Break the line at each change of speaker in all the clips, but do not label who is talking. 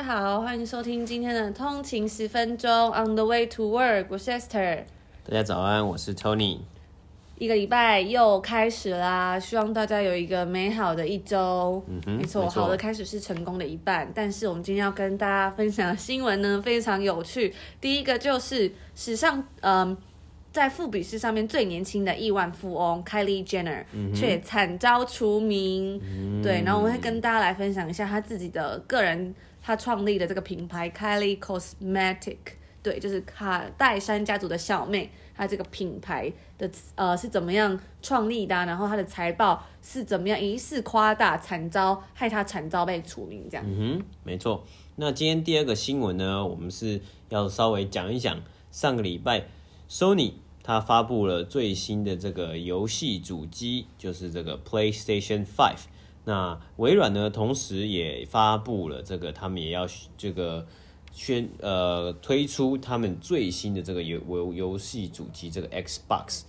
家好，欢迎收听今天的通勤十分钟 On the way to work，我是 Esther。
大家早安，我是 Tony。
一个礼拜又开始啦，希望大家有一个美好的一周。
嗯哼，
没错，好的开始是成功的一半。但是我们今天要跟大家分享的新闻呢，非常有趣。第一个就是史上，嗯。在富比士上面最年轻的亿万富翁 Kylie Jenner 却惨遭除名，嗯，对，然后我们会跟大家来分享一下他自己的个人，他创立的这个品牌 Kylie Cosmetic，对，就是卡戴珊家族的小妹，他这个品牌的呃是怎么样创立的，然后他的财报是怎么样疑似夸大，惨遭害他惨遭被除名这样。
嗯哼，没错。那今天第二个新闻呢，我们是要稍微讲一讲上个礼拜。Sony 它发布了最新的这个游戏主机，就是这个 PlayStation Five。那微软呢，同时也发布了这个，他们也要这个宣呃推出他们最新的这个游游游戏主机，这个 Xbox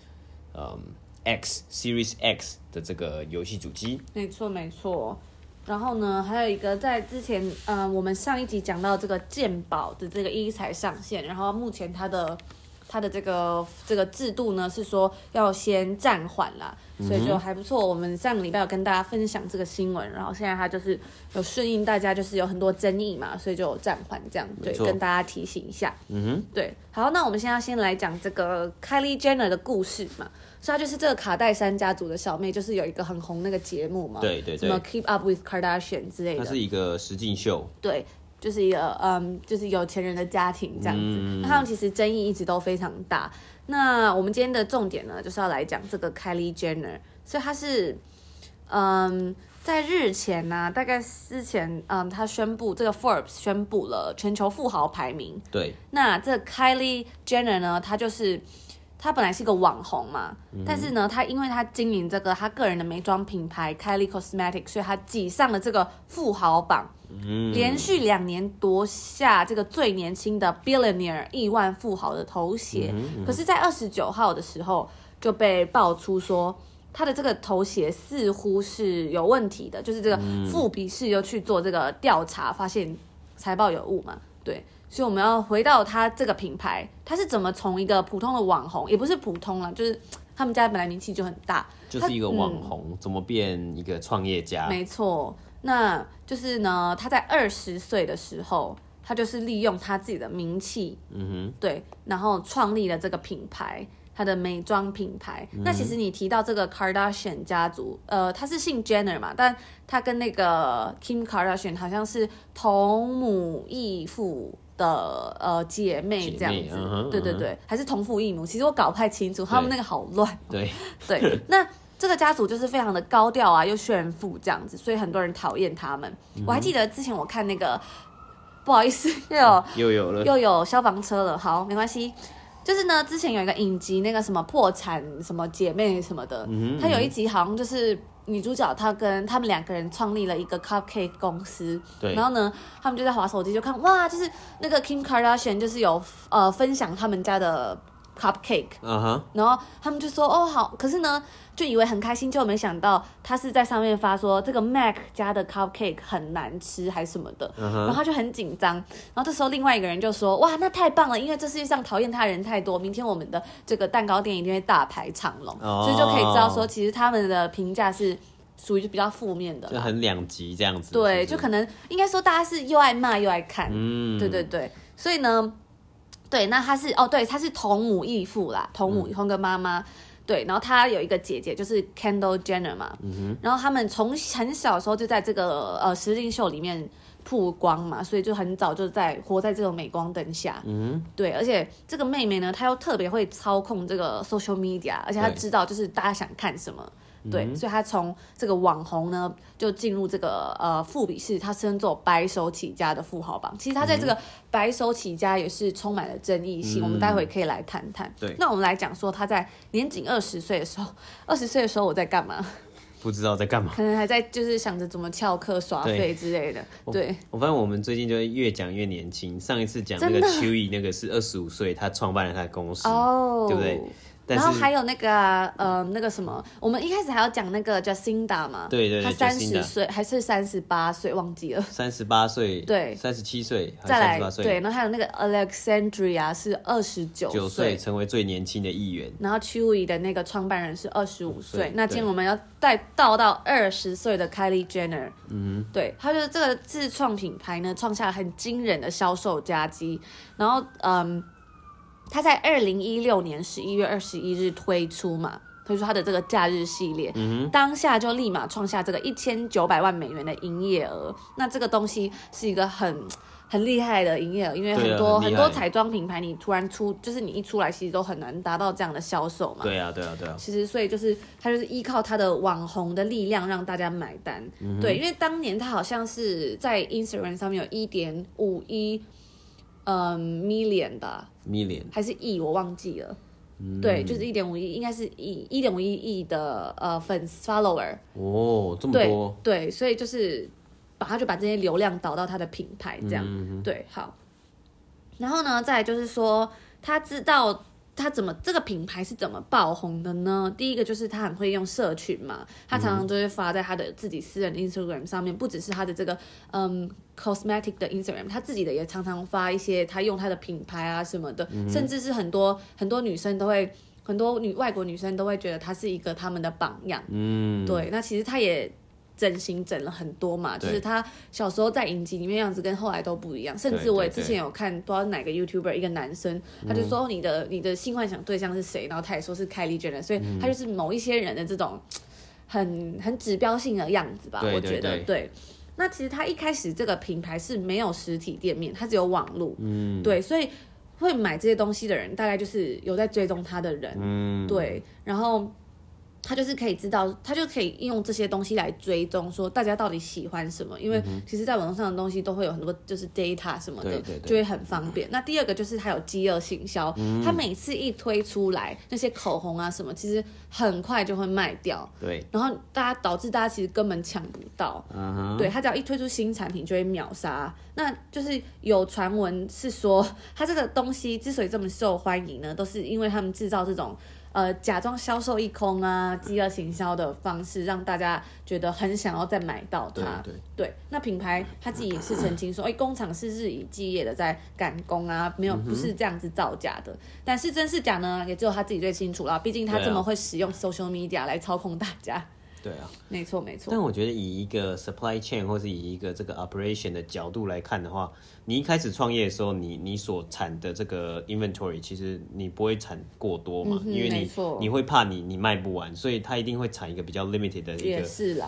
嗯 X Series X 的这个游戏主机。
没错，没错。然后呢，还有一个在之前，嗯、呃，我们上一集讲到这个健宝的这个一才上线，然后目前它的。它的这个这个制度呢，是说要先暂缓啦，所以就还不错。我们上个礼拜有跟大家分享这个新闻，然后现在它就是有顺应大家，就是有很多争议嘛，所以就有暂缓这样，对，跟大家提醒一下。嗯哼，对。好，那我们现在先来讲这个 Kylie Jenner 的故事嘛，所以她就是这个卡戴珊家族的小妹，就是有一个很红那个节目嘛，
对对对，
什么 Keep Up with Kardashian 之类的，
它是一个实境秀，
对。就是一个嗯，就是有钱人的家庭这样子，嗯、那他们其实争议一直都非常大。那我们今天的重点呢，就是要来讲这个 Kylie Jenner，所以他是嗯，在日前呢、啊，大概之前嗯，他宣布这个 Forbes 宣布了全球富豪排名。
对。
那这 Kylie Jenner 呢，他就是他本来是一个网红嘛，嗯、但是呢，他因为他经营这个他个人的美妆品牌 Kylie Cosmetics，所以他挤上了这个富豪榜。连续两年夺下这个最年轻的 billionaire 亿万富豪的头衔，可是，在二十九号的时候就被爆出说，他的这个头衔似乎是有问题的，就是这个富比士又去做这个调查，发现财报有误嘛？对，所以我们要回到他这个品牌，他是怎么从一个普通的网红，也不是普通了，就是他们家本来名气就很大，
就是一个网红，怎么变一个创业家？
没错。那就是呢，他在二十岁的时候，他就是利用他自己的名气，嗯哼，对，然后创立了这个品牌，他的美妆品牌。嗯、那其实你提到这个 Kardashian 家族，呃，他是姓 Jenner 嘛，但他跟那个 Kim Kardashian 好像是同母异父的呃姐妹这样子，嗯、对对对，还是同父异母，其实我搞不太清楚，他们那个好乱。
对
对，那。这个家族就是非常的高调啊，又炫富这样子，所以很多人讨厌他们。嗯、我还记得之前我看那个，不好意思，又有、
嗯、又有了，
又有消防车了。好，没关系。就是呢，之前有一个影集，那个什么破产什么姐妹什么的，嗯，他有一集好像就是女主角她跟他们两个人创立了一个 cupcake 公司。对。然后呢，他们就在滑手机就看，哇，就是那个 Kim Kardashian 就是有呃分享他们家的 cupcake。嗯哼。然后他们就说，哦好，可是呢。就以为很开心，就没想到他是在上面发说这个 Mac 家的 cupcake 很难吃还是什么的，uh -huh. 然后他就很紧张。然后这时候另外一个人就说：“哇，那太棒了，因为这世界上讨厌他的人太多，明天我们的这个蛋糕店一定会大排长龙。Oh. ”所以就可以知道说，其实他们的评价是属于比较负面的，
就很两极这样子。
对，
是是
就可能应该说大家是又爱骂又爱看。嗯，对对对。所以呢，对，那他是哦，对，他是同母异父啦，同母同个妈妈。嗯对，然后他有一个姐姐，就是 Kendall Jenner 嘛，嗯、然后他们从很小的时候就在这个呃实境秀里面曝光嘛，所以就很早就在活在这种镁光灯下。嗯，对，而且这个妹妹呢，她又特别会操控这个 social media，而且她知道就是大家想看什么。对，嗯、所以他从这个网红呢，就进入这个呃富比士，他称作白手起家的富豪榜。其实他在这个白手起家也是充满了争议性，嗯、我们待会可以来谈谈。对，那我们来讲说他在年仅二十岁的时候，二十岁的时候我在干嘛？
不知道在干嘛，
可能还在就是想着怎么翘课耍废之类的。对，
我，我发现我们最近就越讲越年轻。上一次讲那个 Chewy 那个是二十五岁，他创办了他的公司，哦，对不对？
然后还有那个呃那个什么，我们一开始还要讲那个 Jacinda 嘛，
对对，
他三十岁还是三十八岁，忘记了。
三十八岁，
对，
三十七岁，
再来对，然后还有那个 Alexandria 是二十九岁，
成为最年轻的议员。
然后 Chewy 的那个创办人是二十五岁。那今天我们要带到到二十岁的 Kylie Jenner，嗯，对，他就是这个自创品牌呢，创下了很惊人的销售佳绩。然后嗯。他在二零一六年十一月二十一日推出嘛，推出他的这个假日系列，嗯、当下就立马创下这个一千九百万美元的营业额。那这个东西是一个很很厉害的营业额，因为很多很，很多彩妆品牌你突然出，就是你一出来，其实都很难达到这样的销售嘛。
对啊，对啊，对啊。
其实所以就是他就是依靠他的网红的力量让大家买单。嗯、对，因为当年他好像是在 Instagram 上面有一点五一。嗯，million 吧
，million
还是亿，我忘记了。嗯、对，就是一点五亿，应该是一一点五亿亿的呃粉丝 follower。
哦，这么多。
对，对，所以就是把他就把这些流量导到他的品牌这样。嗯、对，好。然后呢，再来就是说他知道。他怎么这个品牌是怎么爆红的呢？第一个就是他很会用社群嘛，他常常都会发在他的自己私人 Instagram 上面，不只是他的这个嗯 cosmetic 的 Instagram，他自己的也常常发一些他用他的品牌啊什么的，嗯、甚至是很多很多女生都会，很多女外国女生都会觉得他是一个他们的榜样。嗯，对，那其实他也。整形整了很多嘛，就是他小时候在影集里面样子跟后来都不一样，甚至我也之前有看不知道哪个 YouTuber 一个男生，他就说你的你的性幻想对象是谁，然后他也说是 Kylie Jenner，所以他就是某一些人的这种很很指标性的样子吧，我觉得对。那其实他一开始这个品牌是没有实体店面，他只有网络，嗯，对，所以会买这些东西的人大概就是有在追踪他的人，嗯，对，然后。他就是可以知道，他就可以用这些东西来追踪，说大家到底喜欢什么。因为其实，在网络上的东西都会有很多，就是 data 什么的，对对对，就会很方便。那第二个就是他有饥饿行销，他每次一推出来那些口红啊什么，其实很快就会卖掉。对，然后大家导致大家其实根本抢不到。嗯，对，他只要一推出新产品就会秒杀。那就是有传闻是说，他这个东西之所以这么受欢迎呢，都是因为他们制造这种。呃，假装销售一空啊，饥饿行销的方式，让大家觉得很想要再买到它。对，那品牌他自己也是澄清说，哎、欸，工厂是日以继夜的在赶工啊，没有不是这样子造假的。但是真是假呢，也只有他自己最清楚了。毕竟他这么会使用 social media 来操控大家。
对啊，
没错没错。
但我觉得以一个 supply chain 或是以一个这个 operation 的角度来看的话，你一开始创业的时候，你你所产的这个 inventory 其实你不会产过多嘛，嗯、因为你你会怕你你卖不完，所以它一定会产一个比较 limited 的一个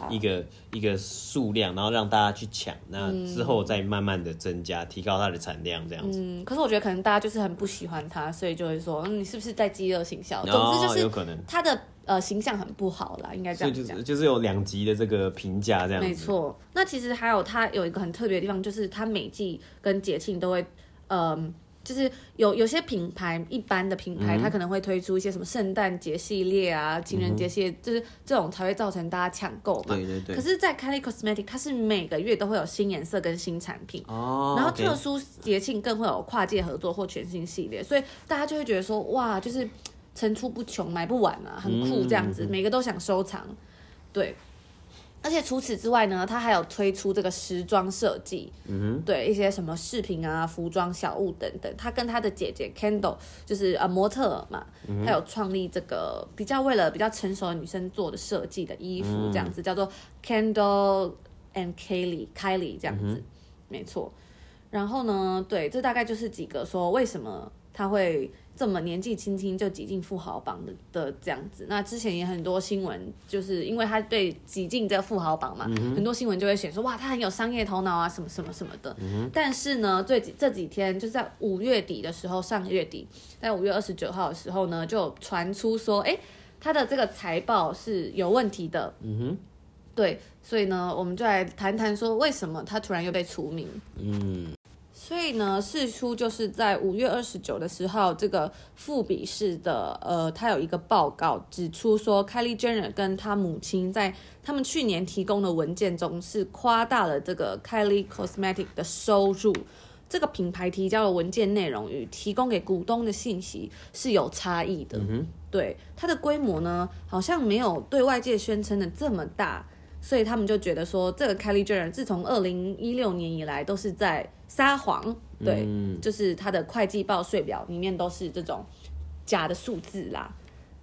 一个一个数量，然后让大家去抢，那之后再慢慢的增加，提高它的产量这样子。
嗯，可是我觉得可能大家就是很不喜欢它，所以就会说，嗯，你是不是在饥饿行销？总之就是有可能它的。呃，形象很不好啦，应该这样讲。
就是就是有两极的这个评价这样子。
没错，那其实还有它有一个很特别的地方，就是它每季跟节庆都会，嗯、呃，就是有有些品牌一般的品牌，它可能会推出一些什么圣诞节系列啊、情人节系列，就是这种才会造成大家抢购嘛。对对对。可是，在 Kelly Cosmetics，它是每个月都会有新颜色跟新产品哦，然后特殊节庆更会有跨界合作或全新系列，所以大家就会觉得说，哇，就是。层出不穷，买不完啊，很酷这样子，嗯、每个都想收藏。对，而且除此之外呢，他还有推出这个时装设计，嗯，对一些什么饰品啊、服装小物等等。他跟他的姐姐 Kendall 就是呃模特嘛，他、嗯、有创立这个比较为了比较成熟的女生做的设计的衣服，这样子、嗯、叫做 Kendall and Kylie Kylie 这样子，嗯、没错。然后呢，对，这大概就是几个说为什么他会。这么年纪轻轻就挤进富豪榜的的这样子，那之前也很多新闻，就是因为他被挤进这个富豪榜嘛，嗯、很多新闻就会写说哇，他很有商业头脑啊，什么什么什么的。嗯、但是呢，最这几天就是在五月底的时候，上个月底，在五月二十九号的时候呢，就传出说，哎，他的这个财报是有问题的。嗯哼，对，所以呢，我们就来谈谈说，为什么他突然又被除名？嗯。所以呢，事出就是在五月二十九的时候，这个富比士的呃，他有一个报告指出说，Kelly Jenner 跟他母亲在他们去年提供的文件中是夸大了这个 Kelly Cosmetic 的收入，这个品牌提交的文件内容与提供给股东的信息是有差异的。嗯对，它的规模呢，好像没有对外界宣称的这么大，所以他们就觉得说，这个 Kelly Jenner 自从二零一六年以来都是在撒谎，对，嗯、就是他的会计报税表里面都是这种假的数字啦。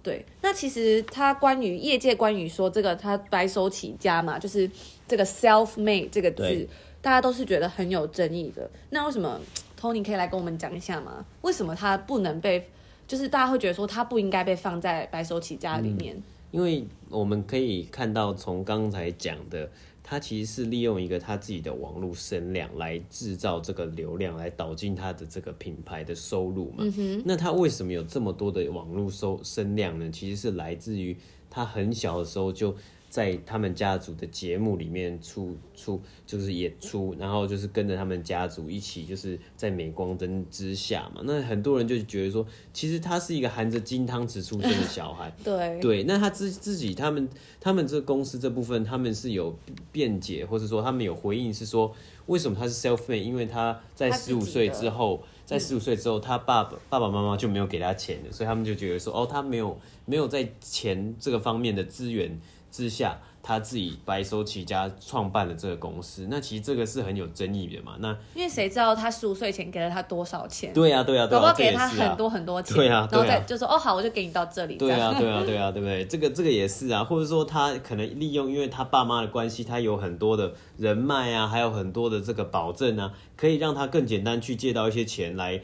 对，那其实他关于业界关于说这个他白手起家嘛，就是这个 self-made 这个字，大家都是觉得很有争议的。那为什么 Tony 可以来跟我们讲一下吗？为什么他不能被？就是大家会觉得说他不应该被放在白手起家里面，嗯，
因为我们可以看到从刚才讲的，他其实是利用一个他自己的网络声量来制造这个流量，来导进他的这个品牌的收入嘛。嗯。那他为什么有这么多的网络收声量呢？其实是来自于他很小的时候就。在他们家族的节目里面出出就是演出，然后就是跟着他们家族一起，就是在镁光灯之下嘛。那很多人就觉得说，其实他是一个含着金汤匙出生的小孩。
对
对，那他自自己他们他们这个公司这部分，他们是有辩解，或者说他们有回应，是说为什么他是 self-made？因为他在十五岁之后，在十五岁之后，他爸爸爸爸妈妈就没有给他钱了，所以他们就觉得说，哦，他没有没有在钱这个方面的资源。之下，他自己白手起家创办了这个公司，那其实这个是很有争议的嘛。那
因为谁知道他十五岁前给了他多少钱？
对呀、啊，对呀、啊，对呀、啊，
给他很多很多钱，
对呀、啊，
然后再就说哦好，我就给你到这里。
对呀、啊，对呀、啊，对呀、啊，对不对？这个这个也是啊，或者说他可能利用，因为他爸妈的关系，他有很多的人脉啊，还有很多的这个保证啊，可以让他更简单去借到一些钱来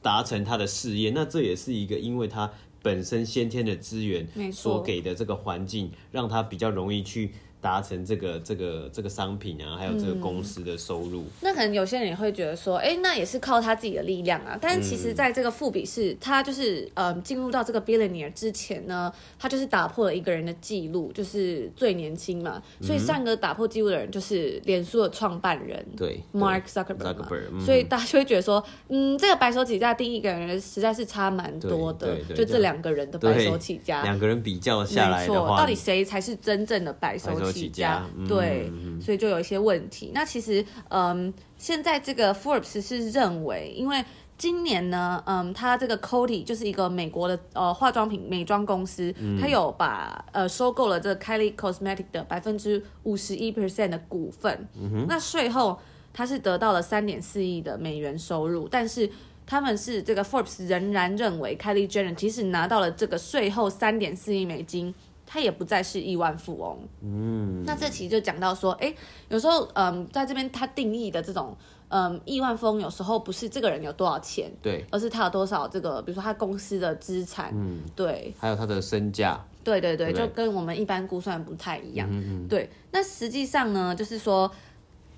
达成他的事业。那这也是一个，因为他。本身先天的资源所给的这个环境，让他比较容易去。达成这个这个这个商品啊，还有这个公司的收入。嗯，
那可能有些人也会觉得说，哎，那也是靠他自己的力量啊。但是其实，在这个富比士，他就是呃进入到这个 billionaire 之前呢，他就是打破了一个人的记录，就是最年轻嘛。所以上个打破记录的人就是脸书的创办人，对，Mark Zuckerberg 嘛。所以大家就会觉得说，嗯，这个白手起家第一个人实在是差蛮多的。就这两个人的白手起家，
两个人比较下来的话，
到底谁才是真正的白手起家？起家对，嗯、所以就有一些问题。那其实，嗯，现在这个 Forbes 是认为，因为今年呢，嗯，他这个 Coty 就是一个美国的呃化妆品美妆公司，他、嗯、有把呃收购了这个 Kylie Cosmetics 的百分之五十一 percent 的股份。嗯、哼那税后他是得到了三点四亿的美元收入，但是他们是这个 Forbes 仍然认为 Kylie Jenner 即使拿到了这个税后三点四亿美金。他也不再是亿万富翁。嗯，那这其实就讲到说，哎、欸，有时候，嗯，在这边他定义的这种，嗯，亿万富翁有时候不是这个人有多少钱，对，而是他有多少这个，比如说他公司的资产，嗯，对，
还有他的身价，
对对对，对对就跟我们一般估算不太一样。嗯嗯，对。那实际上呢，就是说，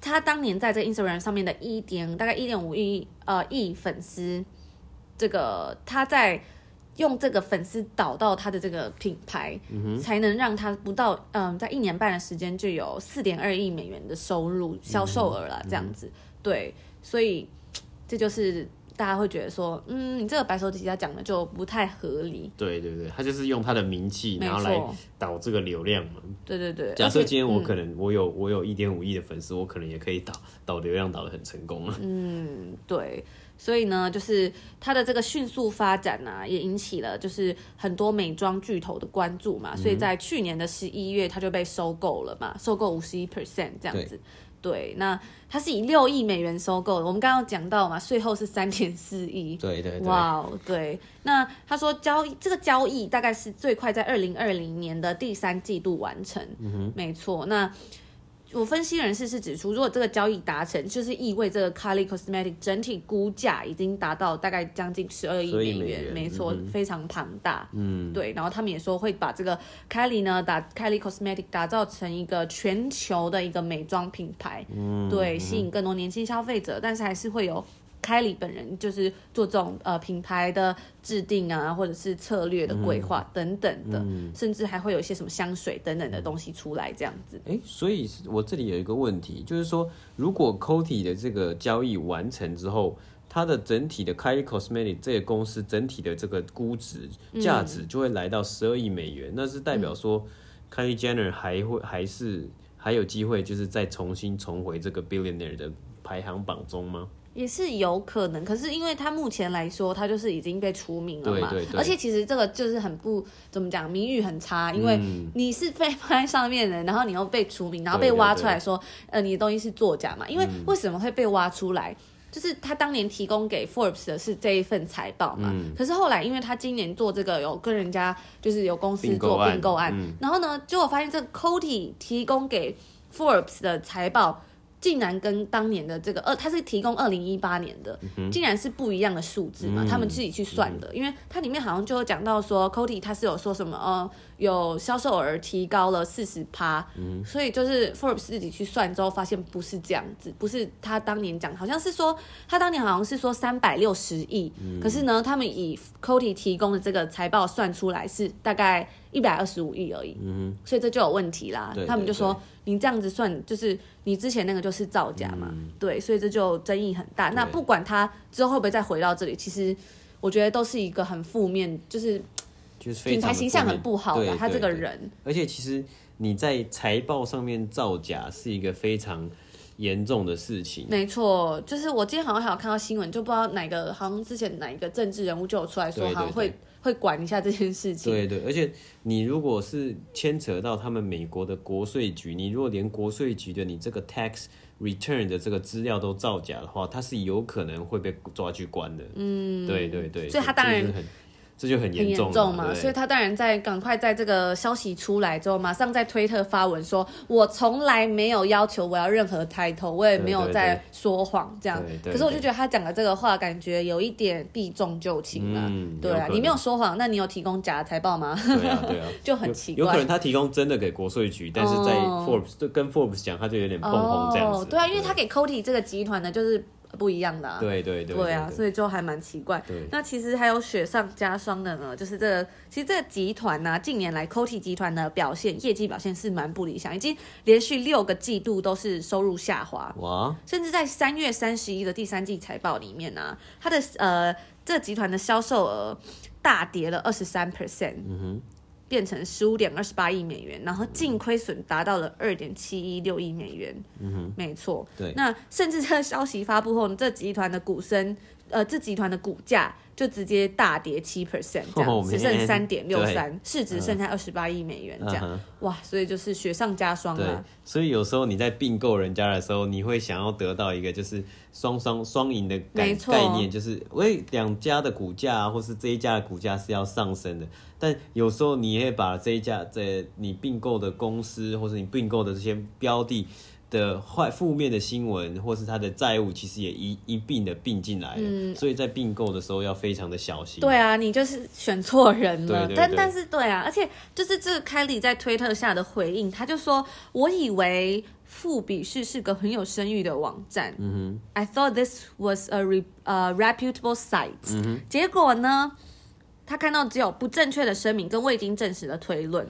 他当年在这个 Instagram 上面的一点大概一点五亿呃亿粉丝，这个他在。用这个粉丝导到他的这个品牌，嗯、才能让他不到嗯、呃，在一年半的时间就有四点二亿美元的收入销售额了，这样子。对，所以这就是大家会觉得说，嗯，你这个白手起家讲的就不太合理。
对对对，他就是用他的名气，然后来导这个流量嘛。
对对对。
假设今天我可能我有、嗯、我有一点五亿的粉丝，我可能也可以导导流量导的很成功了。
嗯，对。所以呢，就是它的这个迅速发展呢、啊，也引起了就是很多美妆巨头的关注嘛。嗯、所以在去年的十一月，它就被收购了嘛，收购五十一 percent 这样子。对，对，那它是以六亿美元收购的。我们刚刚讲到嘛，税后是三点四亿。
对对对。
哇，wow, 对。那他说交易这个交易大概是最快在二零二零年的第三季度完成。嗯哼，没错。那我分析人士是指出，如果这个交易达成，就是意味这个 Kylie Cosmetics 整体估价已经达到大概将近十二亿美元，没错，嗯、非常庞大。嗯，对。然后他们也说会把这个 Kylie 呢打 Kylie Cosmetics 打造成一个全球的一个美妆品牌，嗯，对，吸引更多年轻消费者，但是还是会有。凯莉本人就是做这种呃品牌的制定啊，或者是策略的规划等等的，甚至还会有一些什么香水等等的东西出来这样子。
哎、欸，所以我这里有一个问题，就是说，如果 Coty 的这个交易完成之后，它的整体的 Kylie Cosmetics 这个公司整体的这个估值价值就会来到十二亿美元，嗯、那是代表说 Kylie Jenner 还会还是还有机会，就是再重新重回这个 billionaire 的排行榜中吗？
也是有可能，可是因为他目前来说，他就是已经被除名了嘛。
对对对。
而且其实这个就是很不怎么讲，名誉很差，因为你是被放在上面的，然后你又被除名，然后被挖出来说，呃，你的东西是作假嘛？因为为什么会被挖出来？就是他当年提供给 Forbes 的是这一份财报嘛。嗯。可是后来，因为他今年做这个有跟人家就是有公司做并购案，嗯、然后呢，结果发现这个 Coty 提供给 Forbes 的财报。竟然跟当年的这个二，他是提供二零一八年的，嗯、竟然是不一样的数字嘛？嗯、他们自己去算的，嗯、因为它里面好像就有讲到说，Cody 他是有说什么呃，有销售额提高了四十趴，嗯，所以就是 Forbes 自己去算之后发现不是这样子，不是他当年讲，好像是说他当年好像是说三百六十亿，嗯、可是呢，他们以 Cody 提供的这个财报算出来是大概一百二十五亿而已，嗯，所以这就有问题啦，他们就说。你这样子算，就是你之前那个就是造假嘛？嗯、对，所以这就争议很大。那不管他之后会不会再回到这里，其实我觉得都是一个很负面，就是品牌形象很不好的。他这个人，
而且其实你在财报上面造假是一个非常严重的事情。
没错，就是我今天好像还有看到新闻，就不知道哪个，好像之前哪一个政治人物就有出来说，好像会。会管一下这件事情。
对对，而且你如果是牵扯到他们美国的国税局，你如果连国税局的你这个 tax return 的这个资料都造假的话，他是有可能会被抓去关的。嗯，对对对，
所以他当然。
这就很严重，
重嘛，所以他当然在赶快在这个消息出来之后，马上在推特发文说：“我从来没有要求我要任何 title，我也没有在说谎这样。”可是我就觉得他讲的这个话，感觉有一点避重就轻了。嗯、对啊，你没有说谎，那你有提供假的财报吗？
对啊，对啊，
就很奇怪。
有可能他提供真的给国税局，但是在 Forbes 就、哦、跟 Forbes 讲，他就有点碰碰这样子。
哦、对啊，因为他给 Cody 这个集团呢就是。不一样的啊，
对对对，
对啊，所以就还蛮奇怪。对，那其实还有雪上加霜的呢，就是这个，其实这个集团呢，近年来 Coty 集团的表现，业绩表现是蛮不理想，已经连续六个季度都是收入下滑。哇！甚至在三月三十一的第三季财报里面呢，它的呃，这个集团的销售额大跌了二十三 percent。嗯哼。变成十五点二十八亿美元，然后净亏损达到了二点七一六亿美元。嗯哼，没错。对，那甚至这个消息发布后，这集团的股声，呃，这集团的股价。就直接大跌七 percent，这样只剩三点六三，市值剩下二十八亿美元，这样、uh. 哇，所以就是雪上加霜啊。
所以有时候你在并购人家的时候，你会想要得到一个就是双双双赢的概错概念，就是喂两家的股价或是这一家的股价是要上升的，但有时候你也会把这一家在你并购的公司或是你并购的这些标的。的坏负面的新闻，或是他的债务，其实也一一并的并进来了，嗯、所以在并购的时候要非常的小心。
对啊，你就是选错人了。但但是对啊，而且就是这个凯莉在推特下的回应，他就说：“我以为富比士是个很有声誉的网站。嗯哼，I thought this was a re, uh, reputable site。嗯哼，结果呢，他看到只有不正确的声明跟未经证实的推论。”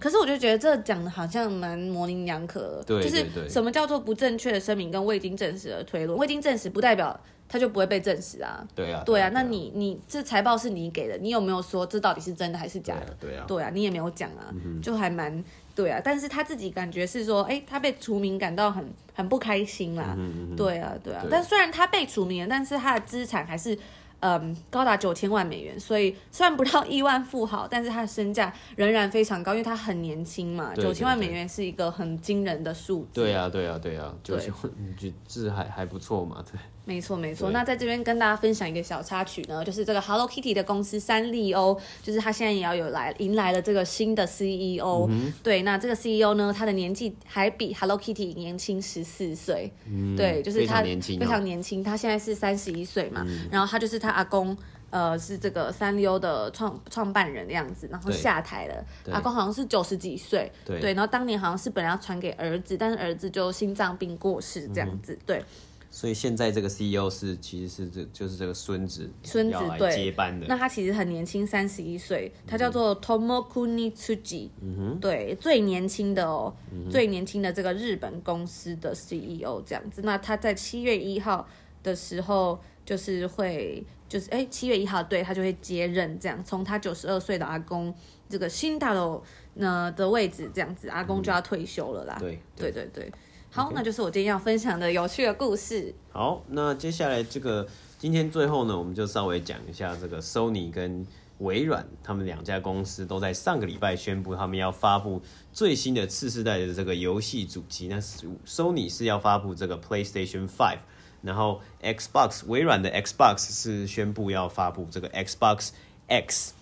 可是我就觉得这讲的好像蛮模棱两可，对对对，就是什么叫做不正确的声明跟未经证实的推论？未经证实不代表它就不会被证实啊。对啊，对啊。那你你这财报是你给的，你有没有说这到底是真的还是假的？对啊，对啊，你也没有讲啊，嗯、就还蛮对啊。但是他自己感觉是说，哎、欸，他被除名感到很很不开心啦。对啊，对啊。但虽然他被除名了，但是他的资产还是。嗯，高达九千万美元，所以虽然不到亿万富豪，但是他的身价仍然非常高，因为他很年轻嘛。九千万美元是一个很惊人的数字。对啊，对啊，对啊，九千万，你觉得还还不错嘛？对。没错没错，那在这边跟大家分享一个小插曲呢，就是这个 Hello Kitty 的公司三丽鸥，就是他现在也要有来迎来了这个新的 CEO。嗯、对，那这个 CEO 呢，他的年纪还比 Hello Kitty 年轻十四岁。嗯、对，就是他非常年轻，非常年轻，他现在是三十一岁嘛。嗯、然后他就是他阿公，呃，是这个三丽鸥的创创办人的样子，然后下台了。阿公好像是九十几岁。对，对，然后当年好像是本来要传给儿子，但是儿子就心脏病过世这样子。嗯、对。
所以现在这个 CEO 是其实是这就是这个孙子
孙子对接
班的。
那他其实很年轻，三十一岁，他叫做 Tomokuni Tsuji，嗯哼，对，最年轻的哦，嗯、最年轻的这个日本公司的 CEO 这样子。那他在七月一号的时候就是会就是哎七月一号对他就会接任这样，从他九十二岁的阿公这个新大楼呢的位置这样子，阿公就要退休了啦。嗯、对对对对。好.那就是我今天要分享的有趣的故事。
好，那接下来这个今天最后呢，我们就稍微讲一下这个 Sony 跟微软，他们两家公司都在上个礼拜宣布，他们要发布最新的次世代的这个游戏主机。那 Sony 是要发布这个 PlayStation Five，然后 Xbox 微软的 Xbox 是宣布要发布这个 Xbox X。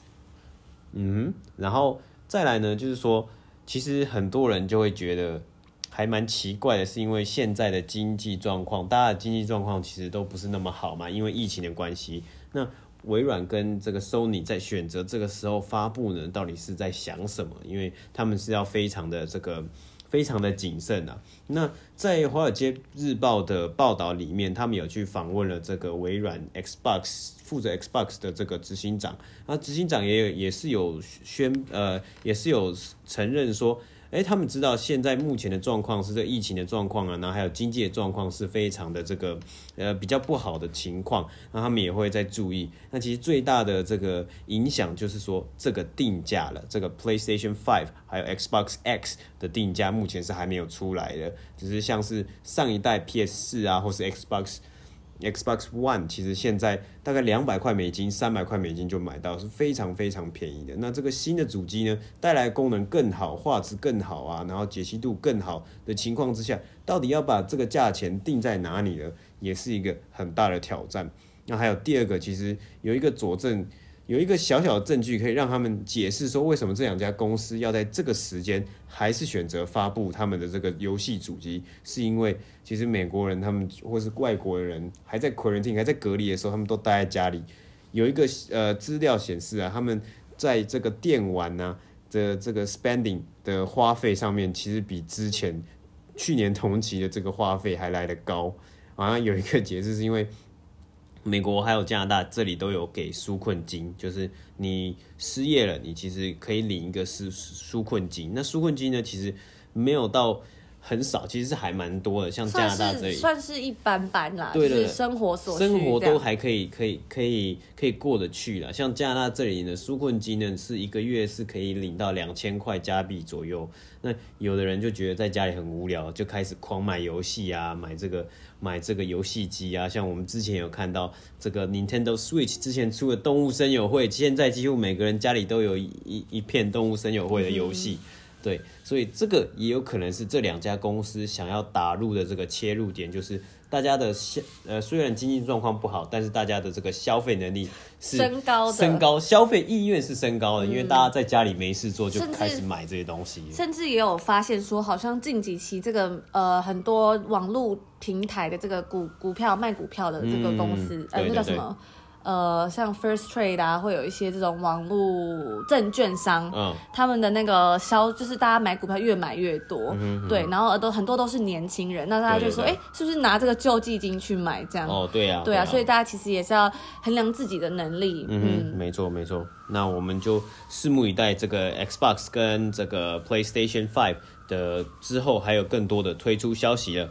嗯，然后再来呢，就是说，其实很多人就会觉得还蛮奇怪的，是因为现在的经济状况，大家的经济状况其实都不是那么好嘛，因为疫情的关系。那微软跟这个 Sony 在选择这个时候发布呢，到底是在想什么？因为他们是要非常的这个。非常的谨慎啊。那在《华尔街日报》的报道里面，他们有去访问了这个微软 Xbox 负责 Xbox 的这个执行长，那执行长也有也是有宣呃，也是有承认说。哎，他们知道现在目前的状况是这疫情的状况啊，然后还有经济的状况是非常的这个呃比较不好的情况，那他们也会在注意。那其实最大的这个影响就是说这个定价了，这个 PlayStation Five 还有 Xbox X 的定价目前是还没有出来的，只是像是上一代 PS 四啊，或是 Xbox。Xbox One 其实现在大概两百块美金、三百块美金就买到，是非常非常便宜的。那这个新的主机呢，带来功能更好、画质更好啊，然后解析度更好的情况之下，到底要把这个价钱定在哪里呢？也是一个很大的挑战。那还有第二个，其实有一个佐证。有一个小小的证据可以让他们解释说，为什么这两家公司要在这个时间还是选择发布他们的这个游戏主机，是因为其实美国人他们或是外国人还在 quarantine 还在隔离的时候，他们都待在家里。有一个呃资料显示啊，他们在这个电玩呐的这个 spending 的花费上面，其实比之前去年同期的这个花费还来得高。好像有一个解释是因为。美国还有加拿大这里都有给纾困金，就是你失业了，你其实可以领一个是纾困金。那纾困金呢，其实没有到很少，其实是还蛮多的。像加拿大这里
算是一般般啦，对的，生活所，
生活都还可以，可以，可以，可以过得去啦。像加拿大这里呢，纾困金呢是一个月是可以领到两千块加币左右。那有的人就觉得在家里很无聊，就开始狂买游戏啊，买这个。买这个游戏机啊，像我们之前有看到这个 Nintendo Switch 之前出的动物森友会，现在几乎每个人家里都有一一,一片动物森友会的游戏，嗯、对，所以这个也有可能是这两家公司想要打入的这个切入点，就是。大家的消呃，虽然经济状况不好，但是大家的这个消费能力是
升高的，
升高消费意愿是升高的，嗯，因为大家在家里没事做就开始买这些东西，
甚至也有发现说，好像近几期这个呃很多网络平台的这个股股票卖股票的这个公司，嗯、呃，那叫什么？呃，像 First Trade 啊，会有一些这种网络证券商，嗯，他们的那个销就是大家买股票越买越多，嗯、对，然后都很多都是年轻人，那大家就说，哎、欸，是不是拿这个救济金去买这样？
哦，对呀、啊，
对啊，所以大家其实也是要衡量自己的能力。嗯
没错没错。那我们就拭目以待这个 Xbox 跟这个 PlayStation Five 的之后还有更多的推出消息了。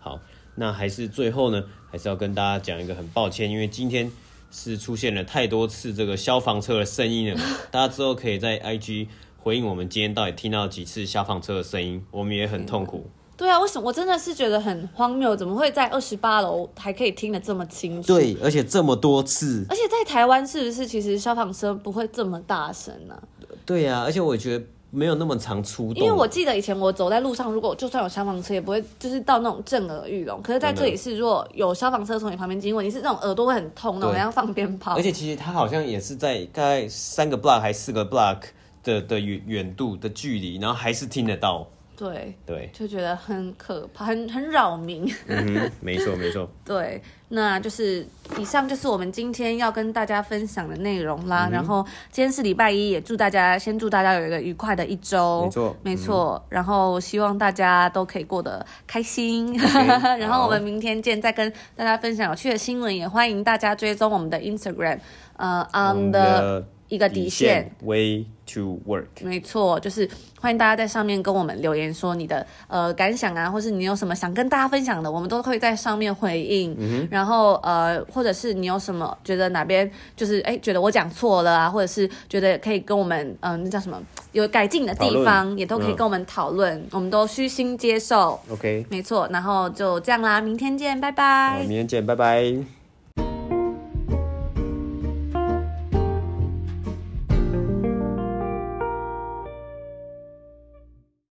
好，那还是最后呢，还是要跟大家讲一个很抱歉，因为今天。是出现了太多次这个消防车的声音了，大家之后可以在 IG 回应我们今天到底听到几次消防车的声音，我们也很痛苦。
对啊，为什么我真的是觉得很荒谬？怎么会在二十八楼还可以听得这么清楚？
对，而且这么多次，
而且在台湾是不是其实消防车不会这么大声呢？
对啊，而且我觉得。没有那么常出动，
因为我记得以前我走在路上，如果就算有消防车，也不会就是到那种震耳欲聋。可是在这里是，如果有消防车从你旁边经过，你是那种耳朵会很痛，那种像放鞭炮。
而且其实它好像也是在大概三个 block 还四个 block 的的远远度的距离，然后还是听得到。
对
对，
就觉得很可怕，很很扰民。
嗯，没错没错。
对，那就是以上就是我们今天要跟大家分享的内容啦。嗯、然后今天是礼拜一，也祝大家先祝大家有一个愉快的一周。
没错
没错、嗯。然后希望大家都可以过得开心。Okay, 然后我们明天见，再跟大家分享有趣的新闻。也欢迎大家追踪我们的 Instagram，呃，on the 一个底线
way to work，
没错，就是欢迎大家在上面跟我们留言说你的呃感想啊，或是你有什么想跟大家分享的，我们都可以在上面回应。嗯、然后呃，或者是你有什么觉得哪边就是哎觉得我讲错了啊，或者是觉得可以跟我们嗯、呃、那叫什么有改进的地方，也都可以跟我们讨论，嗯、我们都虚心接受。
OK，
没错，然后就这样啦，明天见，拜拜。
明天见，拜拜。